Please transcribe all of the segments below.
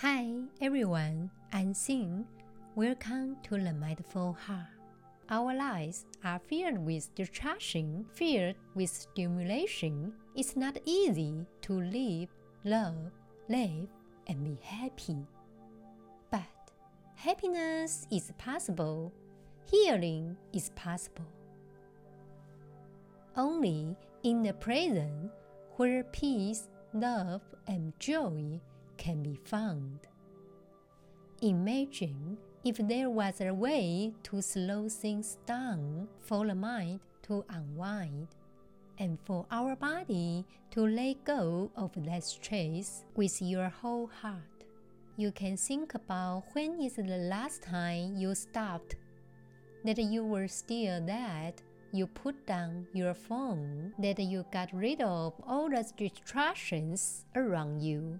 Hi everyone, I'm Xin. Welcome to the Mindful Heart. Our lives are filled with distraction, filled with stimulation. It's not easy to live, love, live, and be happy. But happiness is possible, healing is possible. Only in the present, where peace, love, and joy can be found. Imagine if there was a way to slow things down for the mind to unwind and for our body to let go of that stress with your whole heart. You can think about when is the last time you stopped, that you were still that you put down your phone, that you got rid of all the distractions around you.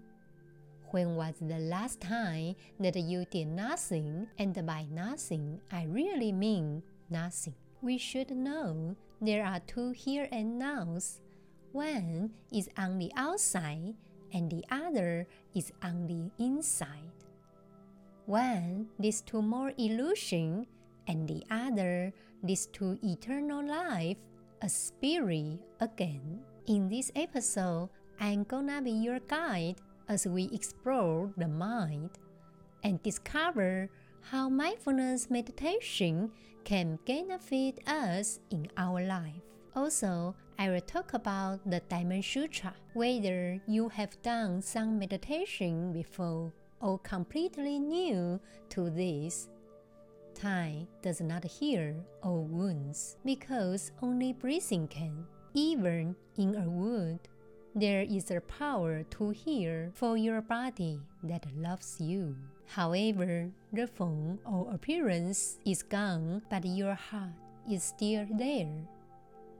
When was the last time that you did nothing? And by nothing, I really mean nothing. We should know there are two here and nows. One is on the outside, and the other is on the inside. One leads to more illusion, and the other leads to eternal life, a spirit again. In this episode, I'm gonna be your guide as we explore the mind and discover how mindfulness meditation can benefit us in our life. Also, I will talk about the Diamond Sutra, whether you have done some meditation before or completely new to this. Time does not heal all wounds because only breathing can. Even in a wound, there is a power to heal for your body that loves you. However, the form or appearance is gone, but your heart is still there.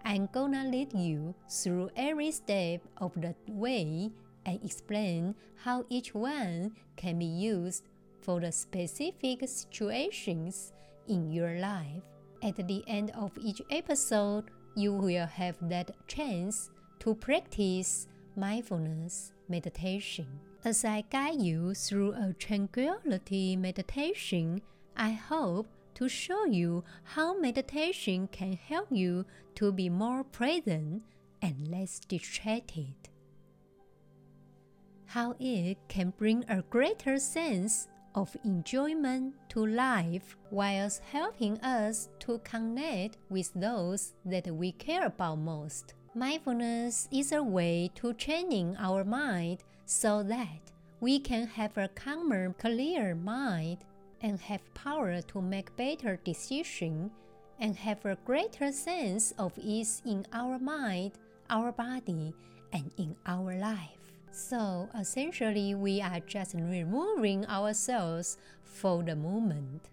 I'm gonna lead you through every step of the way and explain how each one can be used for the specific situations in your life. At the end of each episode, you will have that chance to practice mindfulness meditation. As I guide you through a tranquility meditation, I hope to show you how meditation can help you to be more present and less distracted. How it can bring a greater sense of enjoyment to life whilst helping us to connect with those that we care about most. Mindfulness is a way to training our mind so that we can have a calmer, clear mind and have power to make better decisions and have a greater sense of ease in our mind, our body, and in our life. So essentially, we are just removing ourselves for the moment,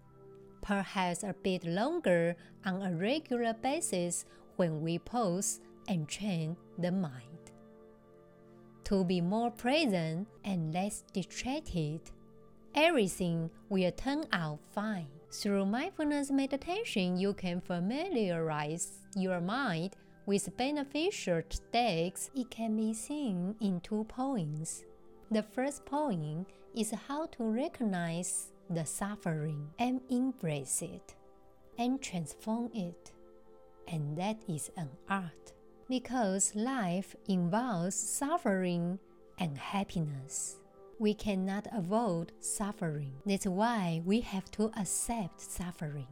perhaps a bit longer on a regular basis when we pause and train the mind to be more present and less distracted. Everything will turn out fine. Through mindfulness meditation, you can familiarize your mind with beneficial states. It can be seen in two points. The first point is how to recognize the suffering and embrace it and transform it. And that is an art because life involves suffering and happiness. We cannot avoid suffering. That's why we have to accept suffering.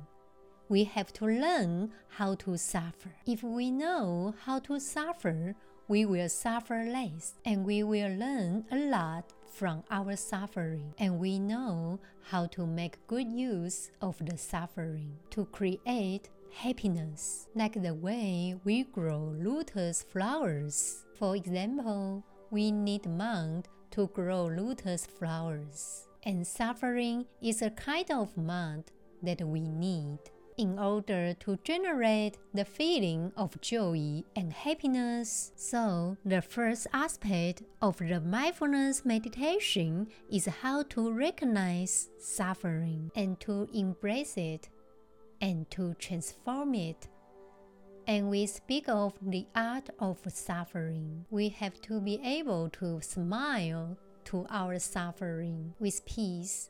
We have to learn how to suffer. If we know how to suffer, we will suffer less and we will learn a lot from our suffering. And we know how to make good use of the suffering to create happiness, like the way we grow lotus flowers. For example, we need mud to grow lotus flowers, and suffering is a kind of mud that we need in order to generate the feeling of joy and happiness. So, the first aspect of the mindfulness meditation is how to recognize suffering and to embrace it and to transform it. And we speak of the art of suffering. We have to be able to smile to our suffering with peace,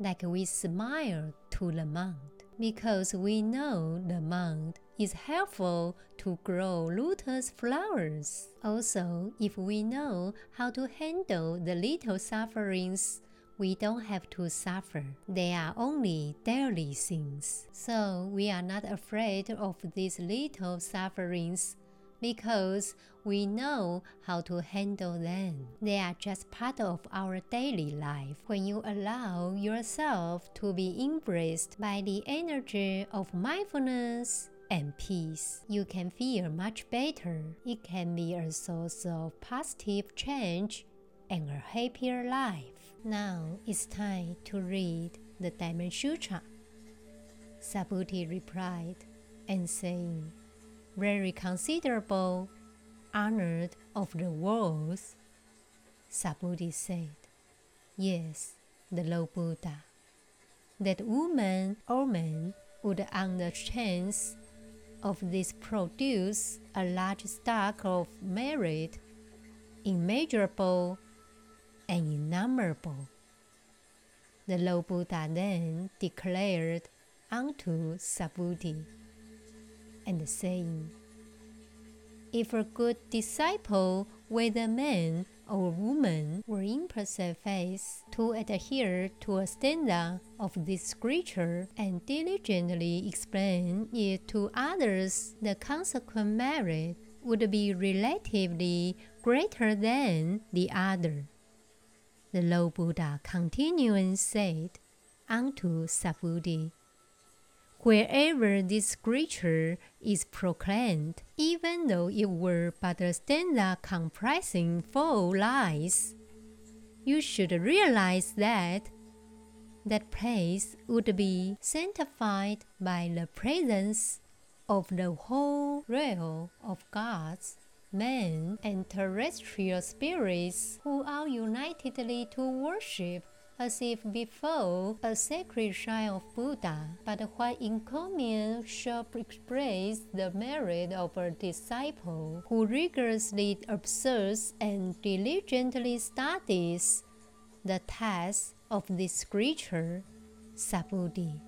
like we smile to the mound, because we know the mound is helpful to grow lotus flowers. Also, if we know how to handle the little sufferings, we don't have to suffer. They are only daily things. So we are not afraid of these little sufferings because we know how to handle them. They are just part of our daily life. When you allow yourself to be embraced by the energy of mindfulness, and peace, you can feel much better. It can be a source of positive change and a happier life. Now it's time to read the Diamond Sutra. Subhuti replied and saying, very considerable, honored of the worlds. Subhuti said, Yes, the Lord Buddha. That woman or man would, on the chance of this, produce a large stock of merit, immeasurable and innumerable. The Lord Buddha then declared unto Subhuti and saying, If a good disciple, whether man or woman, were in perfect faith to adhere to a standard of this scripture and diligently explain it to others, the consequent merit would be relatively greater than the other. The Lord Buddha continuing said unto Subhuti, wherever this scripture is proclaimed, even though it were but a stanza comprising four lines. You should realize that that place would be sanctified by the presence of the whole realm of gods, men, and terrestrial spirits who are unitedly to worship as if before a sacred shrine of Buddha, but what encomium shall express the merit of a disciple who rigorously observes and diligently studies the text of this scripture, Subhuti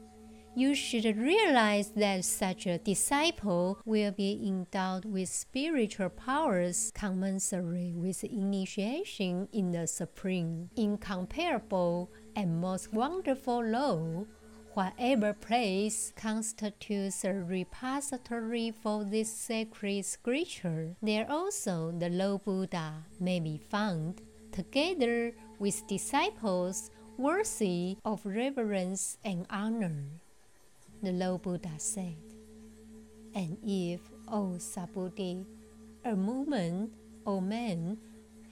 you should realize that such a disciple will be endowed with spiritual powers commensurate with initiation in the supreme, incomparable, and most wonderful law. Whatever place constitutes a repository for this sacred scripture, there also the Lord Buddha may be found, together with disciples worthy of reverence and honor the Lord Buddha said. And if, O Subhuti, a woman or man,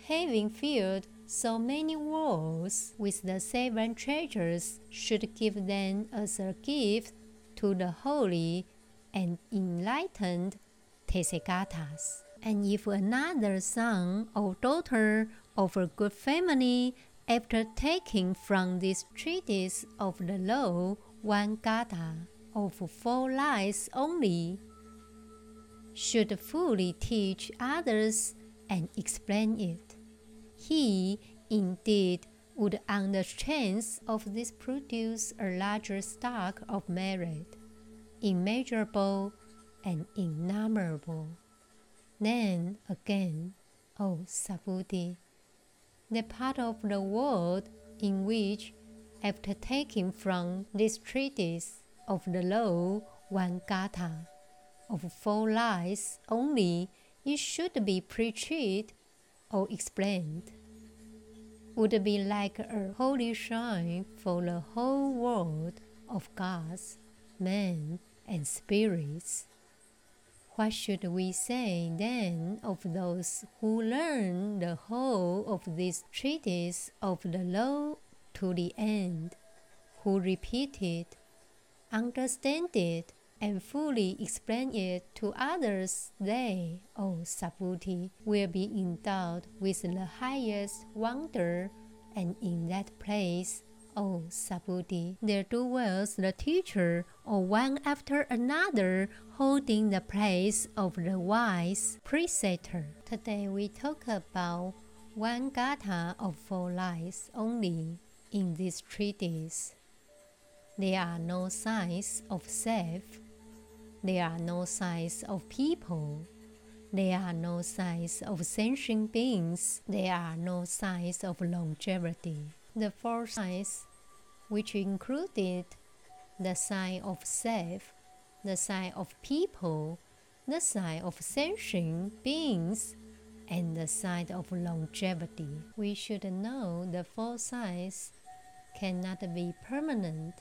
having filled so many worlds with the seven treasures, should give them as a gift to the holy and enlightened Tathagatas. And if another son or daughter of a good family, after taking from this treatise of the law one gatha, of four lines only, should fully teach others and explain it. He, indeed, would on the chance of this produce a larger stock of merit, immeasurable and innumerable. Then again, O Subhuti, the part of the world in which, after taking from this treatise of the law one gatha. Of four lines only, it should be preached or explained. Would be like a holy shrine for the whole world of gods, men, and spirits. What should we say then of those who learn the whole of this treatise of the law to the end, who repeat it understand it, and fully explain it to others, they, O Subhuti, will be endowed with the highest wonder, and in that place, O Subhuti, there dwells the teacher, or one after another, holding the place of the wise preceptor. Today we talk about one gatha of four lines only in this treatise. There are no signs of self. There are no signs of people. There are no signs of sentient beings. There are no signs of longevity. The four signs, which included the sign of self, the sign of people, the sign of sentient beings, and the sign of longevity. We should know the four signs cannot be permanent.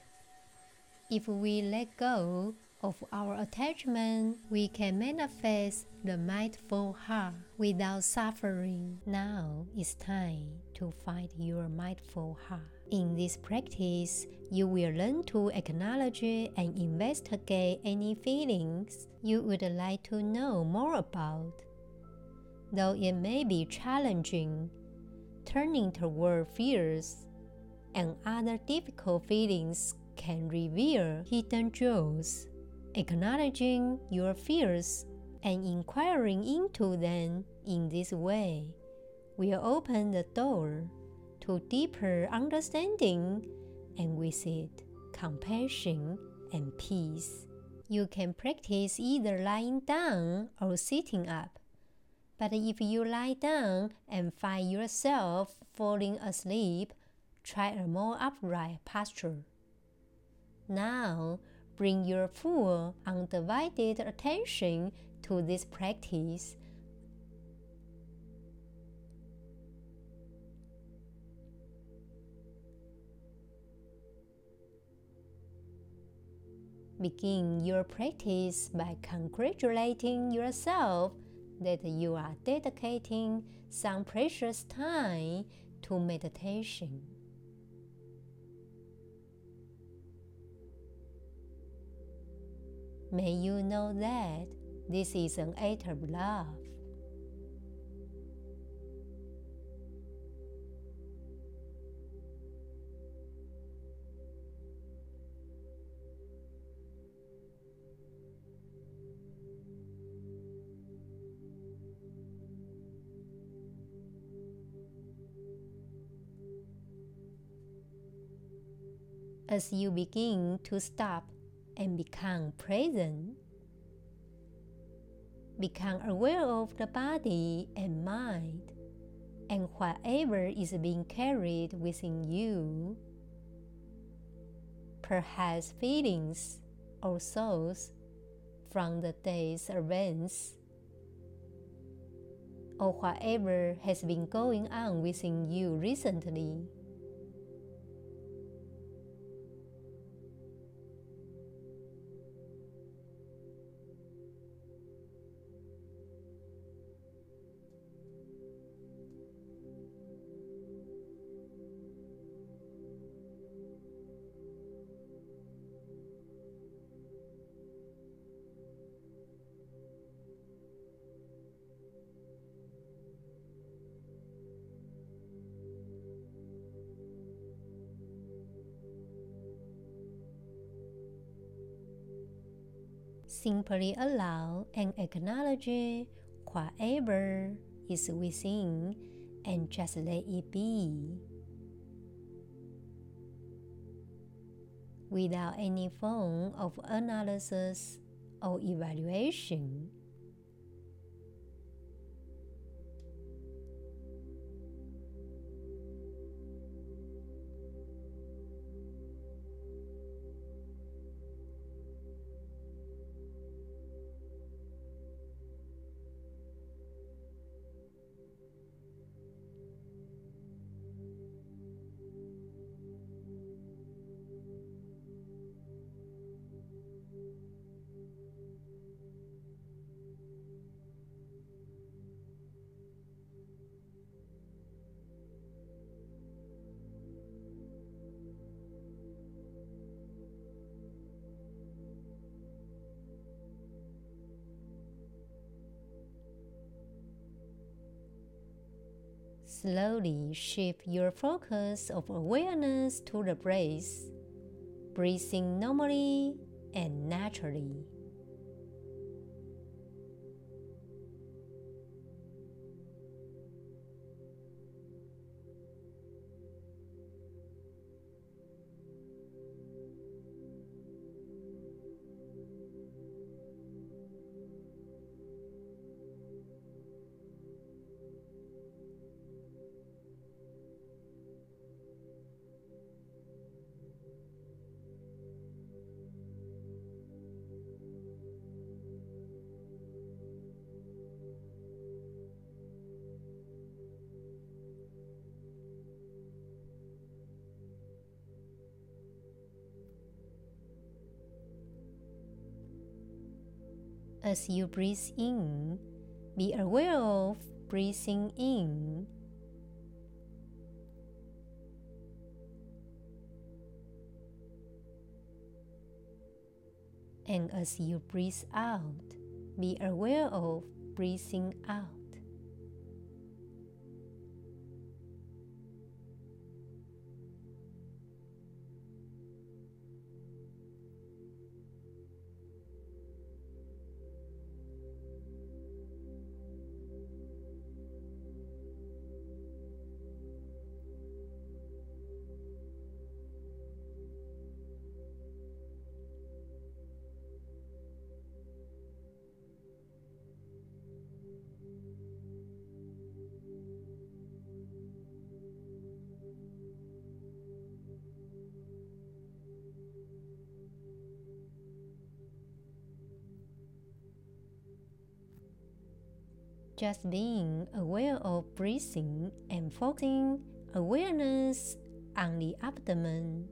If we let go of our attachment, we can manifest the mindful heart without suffering. Now it's time to find your mindful heart. In this practice, you will learn to acknowledge and investigate any feelings you would like to know more about. Though it may be challenging, turning toward fears and other difficult feelings can reveal hidden jewels. Acknowledging your fears and inquiring into them in this way will open the door to deeper understanding and with it compassion and peace. You can practice either lying down or sitting up. But if you lie down and find yourself falling asleep, try a more upright posture. Now, bring your full, undivided attention to this practice. Begin your practice by congratulating yourself that you are dedicating some precious time to meditation. May you know that this is an act of love. As you begin to stop and become present. Become aware of the body and mind and whatever is being carried within you. Perhaps feelings or thoughts from the day's events or whatever has been going on within you recently. Simply allow and acknowledge whatever is within and just let it be. Without any form of analysis or evaluation. Slowly shift your focus of awareness to the breath, breathing normally and naturally. As you breathe in, be aware of breathing in. And as you breathe out, be aware of breathing out. Just being aware of breathing and focusing awareness on the abdomen.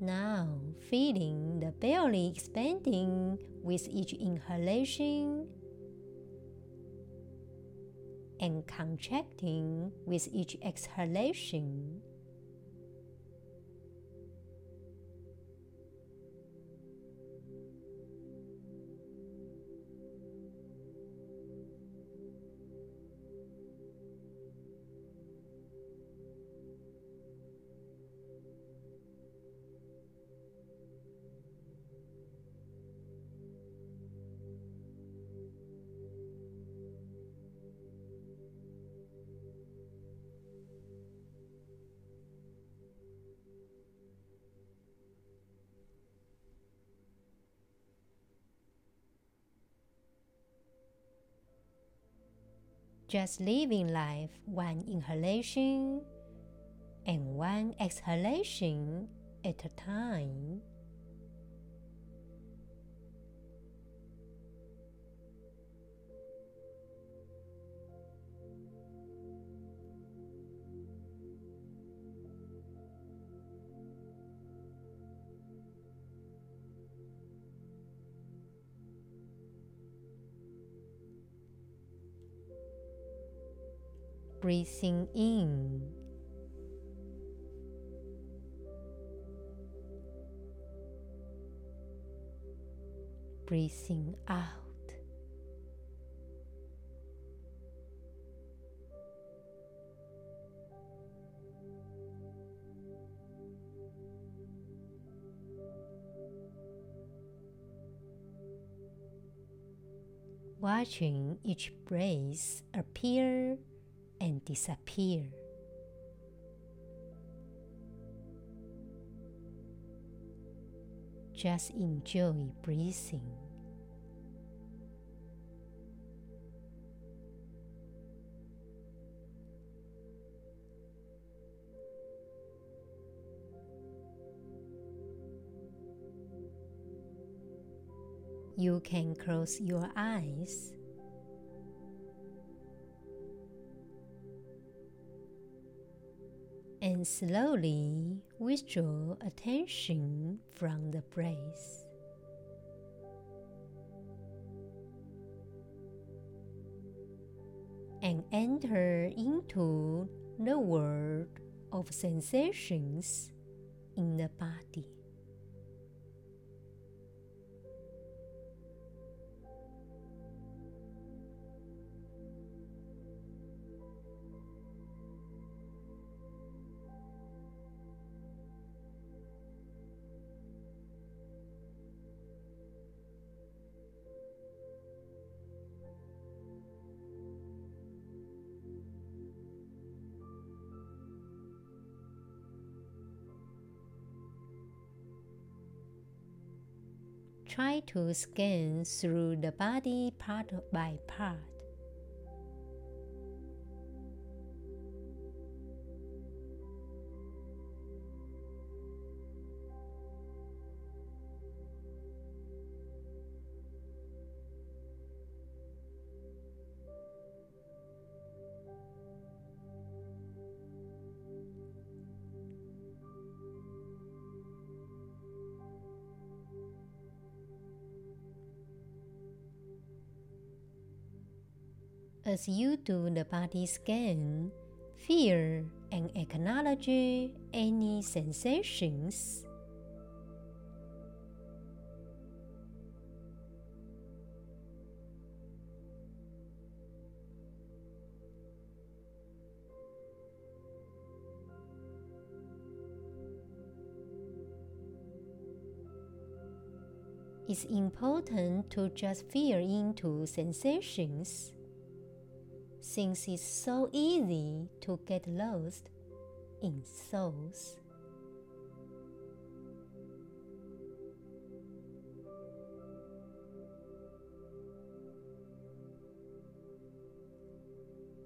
Now, feeling the belly expanding with each inhalation and contracting with each exhalation. Just living life one inhalation and one exhalation at a time. Breathing in. Breathing out. watching each breath appear disappear. Just enjoy breathing. You can close your eyes and slowly withdraw attention from the breath. And enter into the world of sensations in the body. To scan through the body part by part. As you do the body scan, feel and acknowledge any sensations. It's important to just feel into sensations since it's so easy to get lost in souls.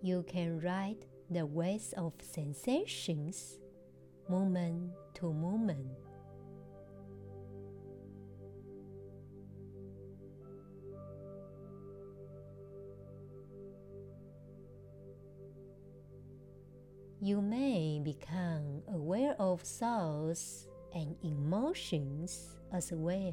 You can ride the waves of sensations moment to moment. You may become aware of thoughts and emotions as well.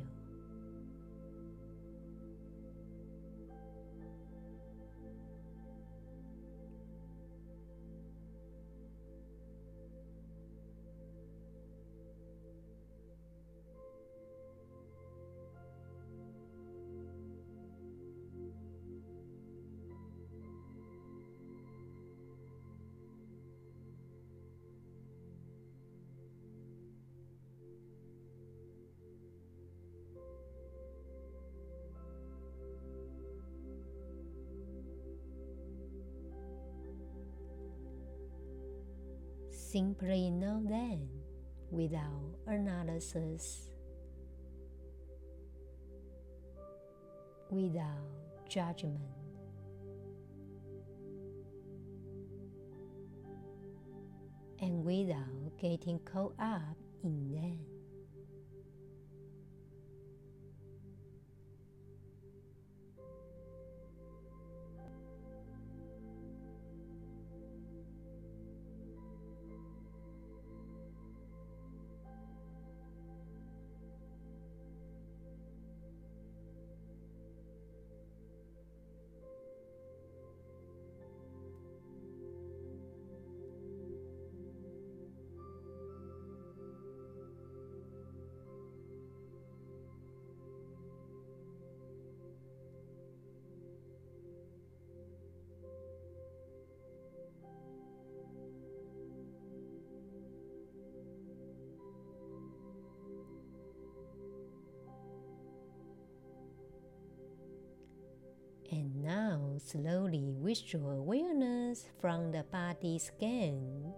Simply know them without analysis, without judgment. And without getting caught up in them. Slowly withdraw awareness from the body scan.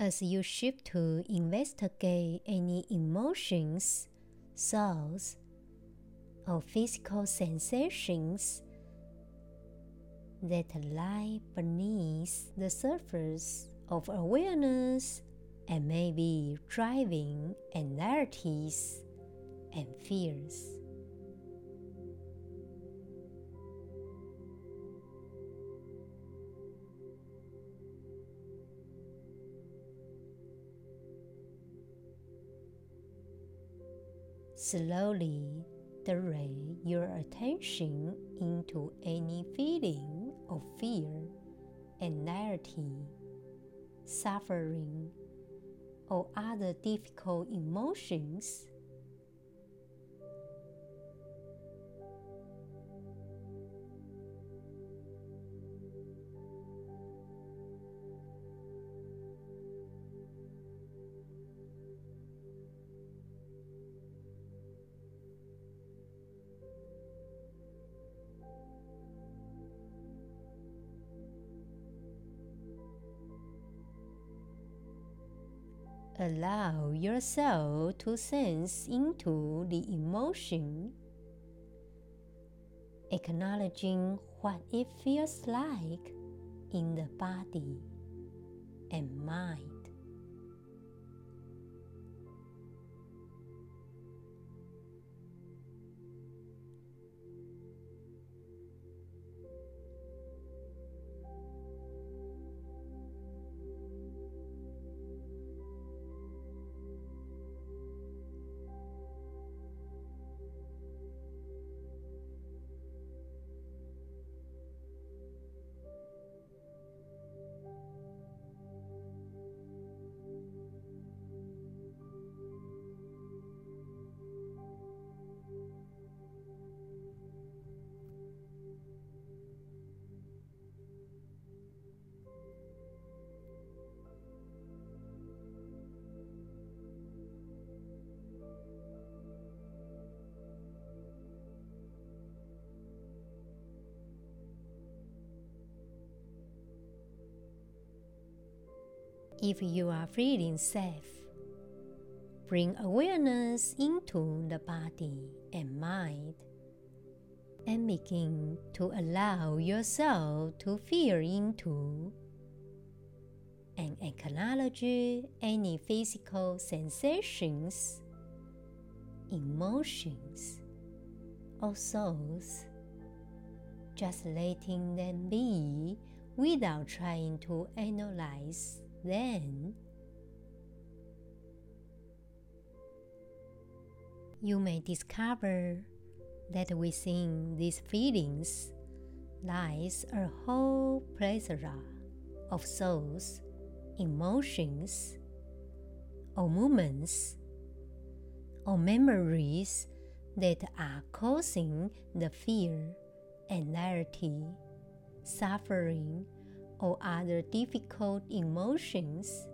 As you shift to investigate any emotions, thoughts, or physical sensations that lie beneath the surface of awareness and may be driving anxieties and fears. Slowly direct your attention into any feeling of fear, anxiety, suffering, or other difficult emotions Allow yourself to sense into the emotion, acknowledging what it feels like in the body and mind. If you are feeling safe, bring awareness into the body and mind and begin to allow yourself to feel into and acknowledge any physical sensations, emotions, or thoughts, just letting them be without trying to analyze them. You may discover that within these feelings lies a whole plethora of souls emotions or moments or memories that are causing the fear, anxiety, suffering, or other difficult emotions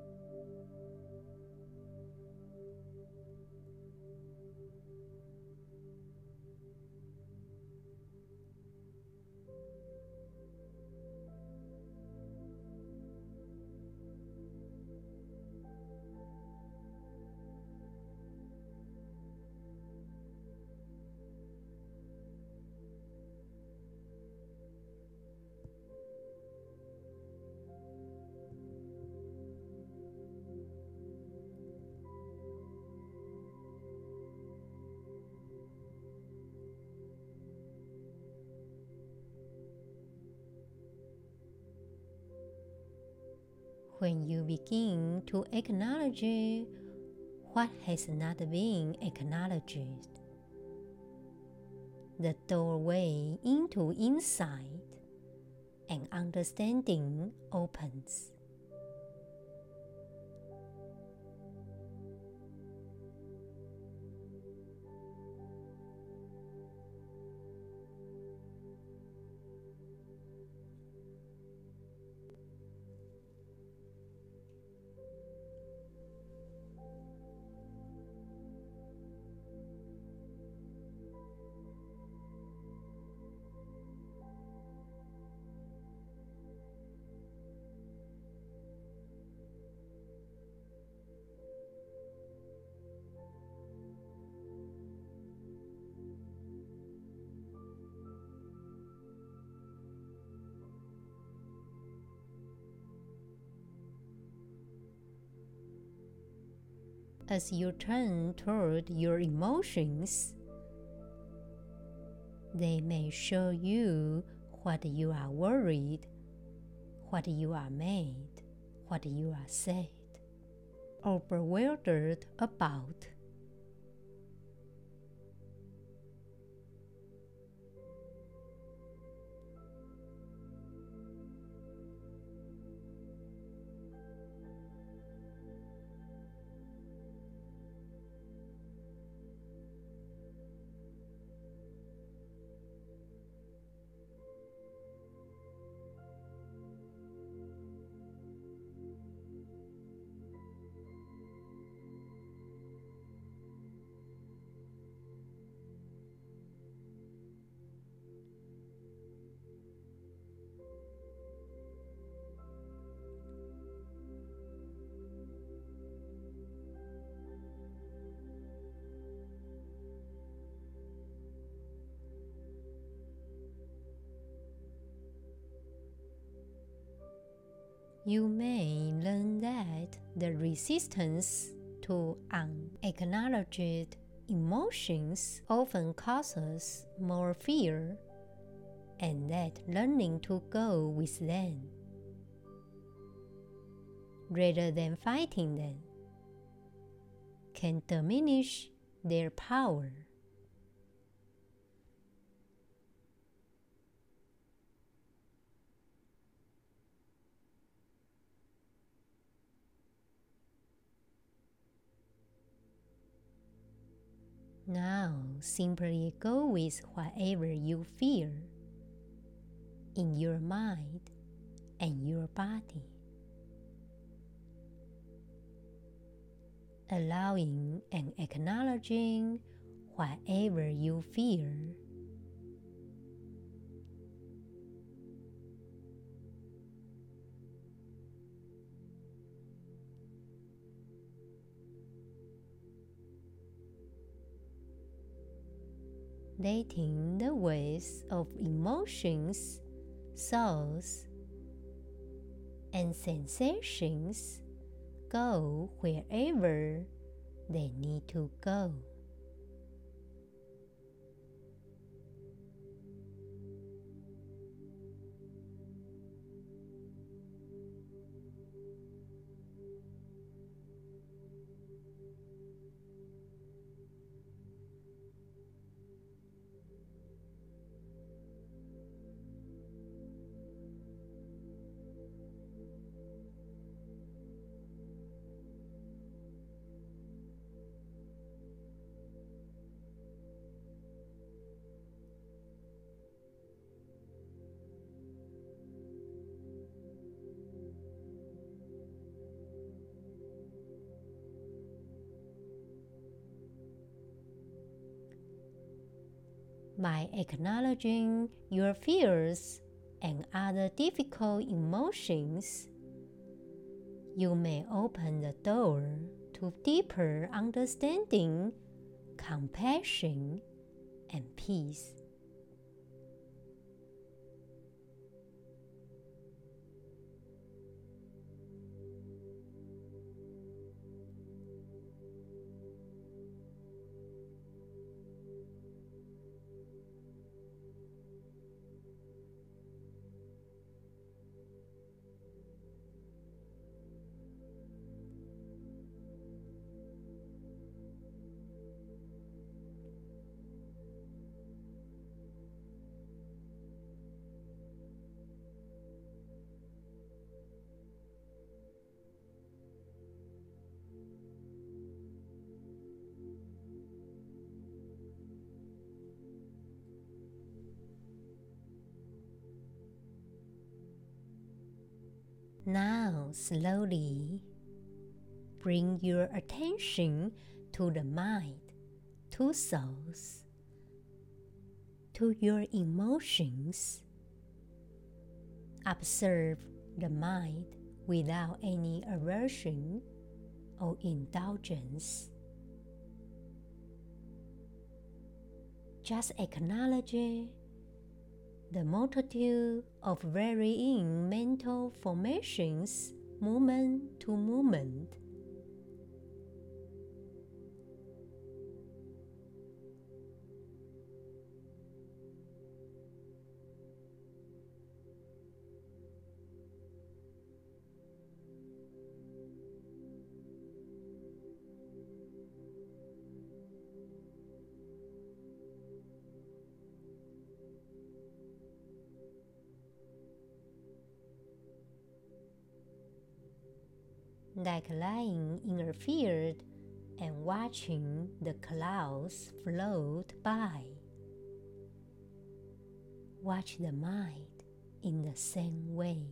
when you begin to acknowledge what has not been acknowledged. The doorway into insight and understanding opens. As you turn toward your emotions, they may show you what you are worried, what you are mad, what you are sad, or bewildered about. You may learn that the resistance to unacknowledged emotions often causes more fear, and that learning to go with them rather than fighting them can diminish their power. Now simply go with whatever you feel in your mind and your body. Allowing and acknowledging whatever you feel. Letting the waves of emotions, thoughts, and sensations go wherever they need to go. By acknowledging your fears and other difficult emotions, you may open the door to deeper understanding, compassion, and peace. Now, slowly bring your attention to the mind, to thoughts, to your emotions. Observe the mind without any aversion or indulgence. Just acknowledge the multitude of varying mental formations moment to moment. Like lying in a field and watching the clouds float by. Watch the mind in the same way.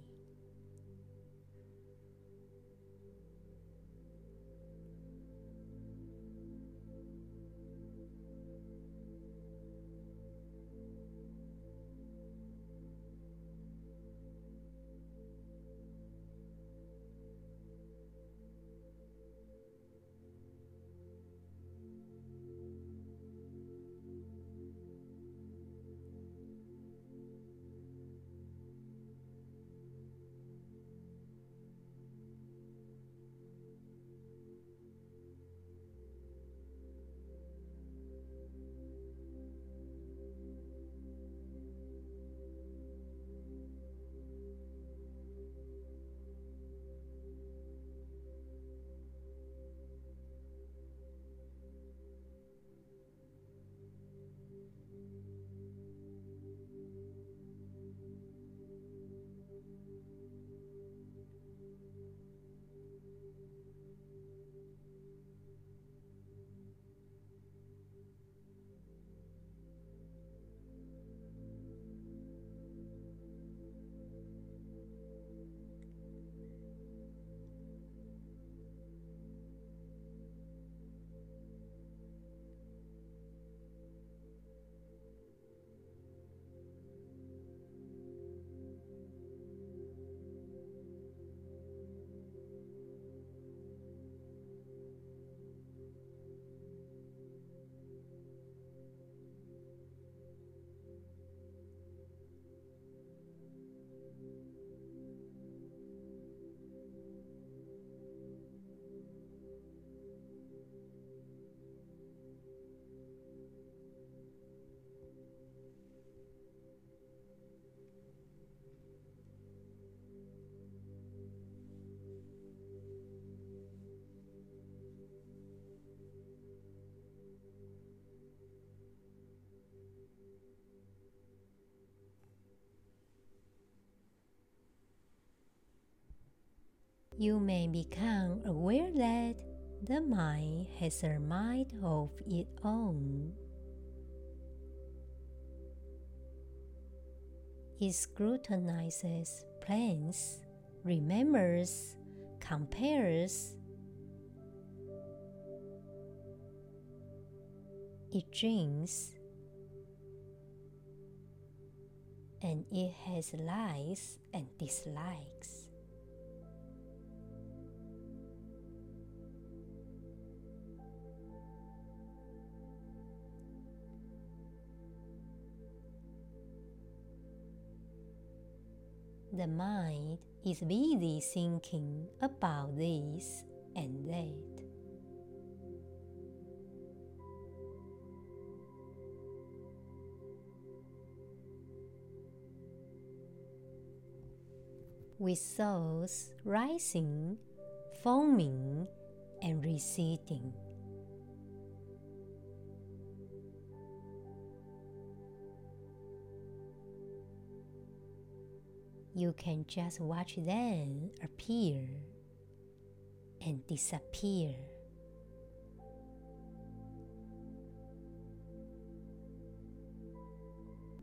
You may become aware that the mind has a mind of its own. It scrutinizes, plans, remembers, compares. It dreams, and it has likes and dislikes. The mind is busy thinking about this and that. With thoughts rising, foaming, and receding. You can just watch them appear and disappear.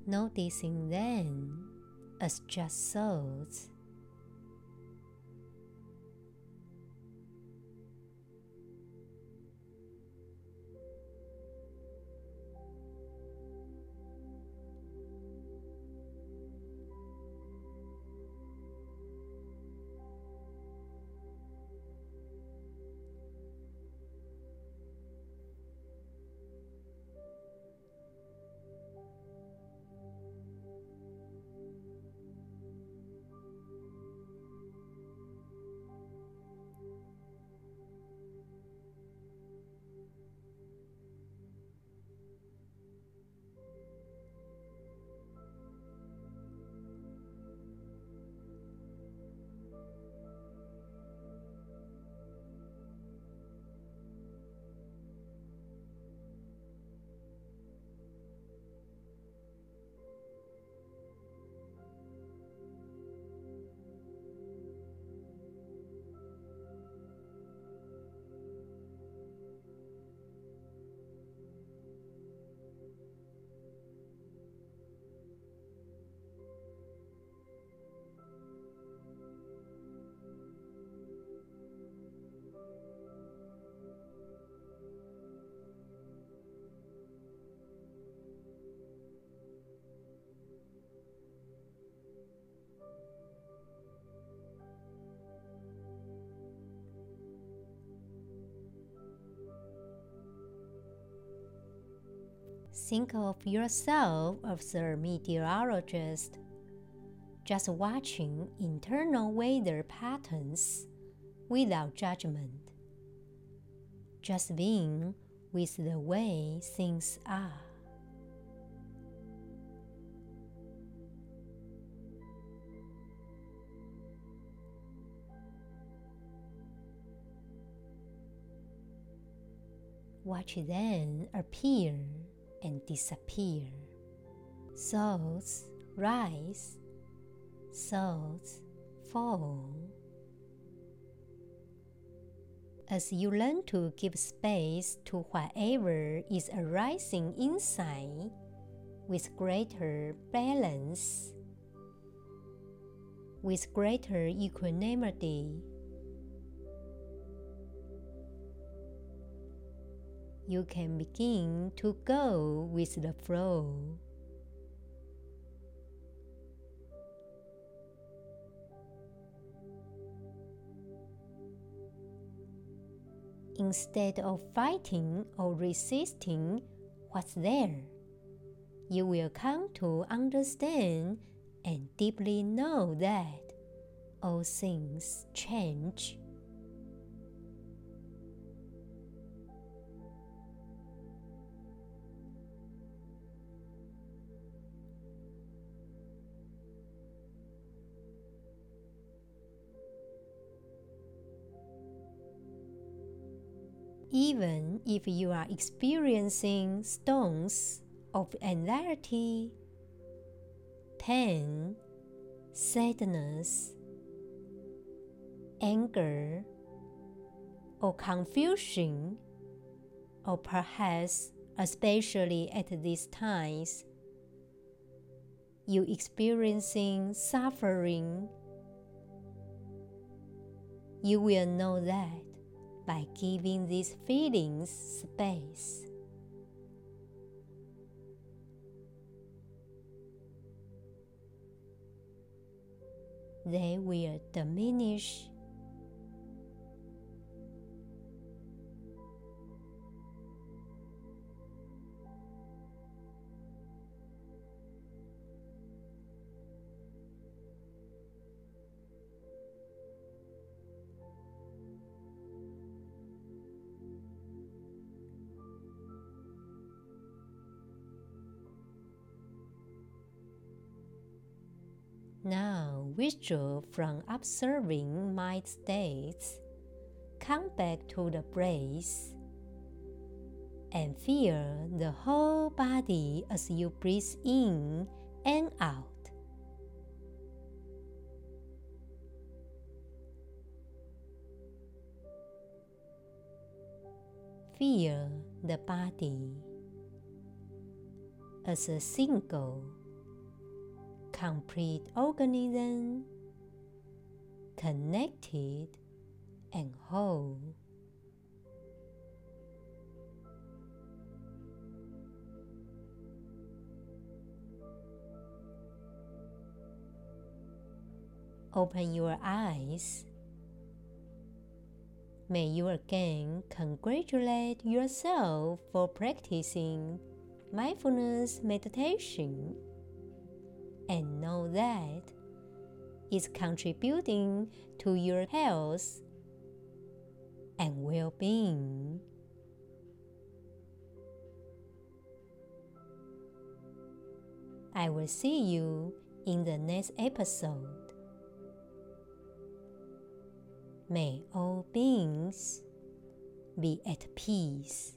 Noticing them as just thoughts Think of yourself as a meteorologist, just watching internal weather patterns without judgment, just being with the way things are. Watch them appear and disappear. Thoughts rise, thoughts fall. As you learn to give space to whatever is arising inside with greater balance, with greater equanimity, you can begin to go with the flow. Instead of fighting or resisting what's there, you will come to understand and deeply know that all things change even if you are experiencing storms of anxiety, pain, sadness, anger or confusion, or perhaps especially at these times, you experiencing suffering, you will know that by giving these feelings space. They will diminish withdraw from observing mind states. Come back to the breath and feel the whole body as you breathe in and out. Feel the body as a single complete organism, connected and whole. Open your eyes. May you again congratulate yourself for practicing mindfulness meditation and know that it's contributing to your health and well being. I will see you in the next episode. May all beings be at peace.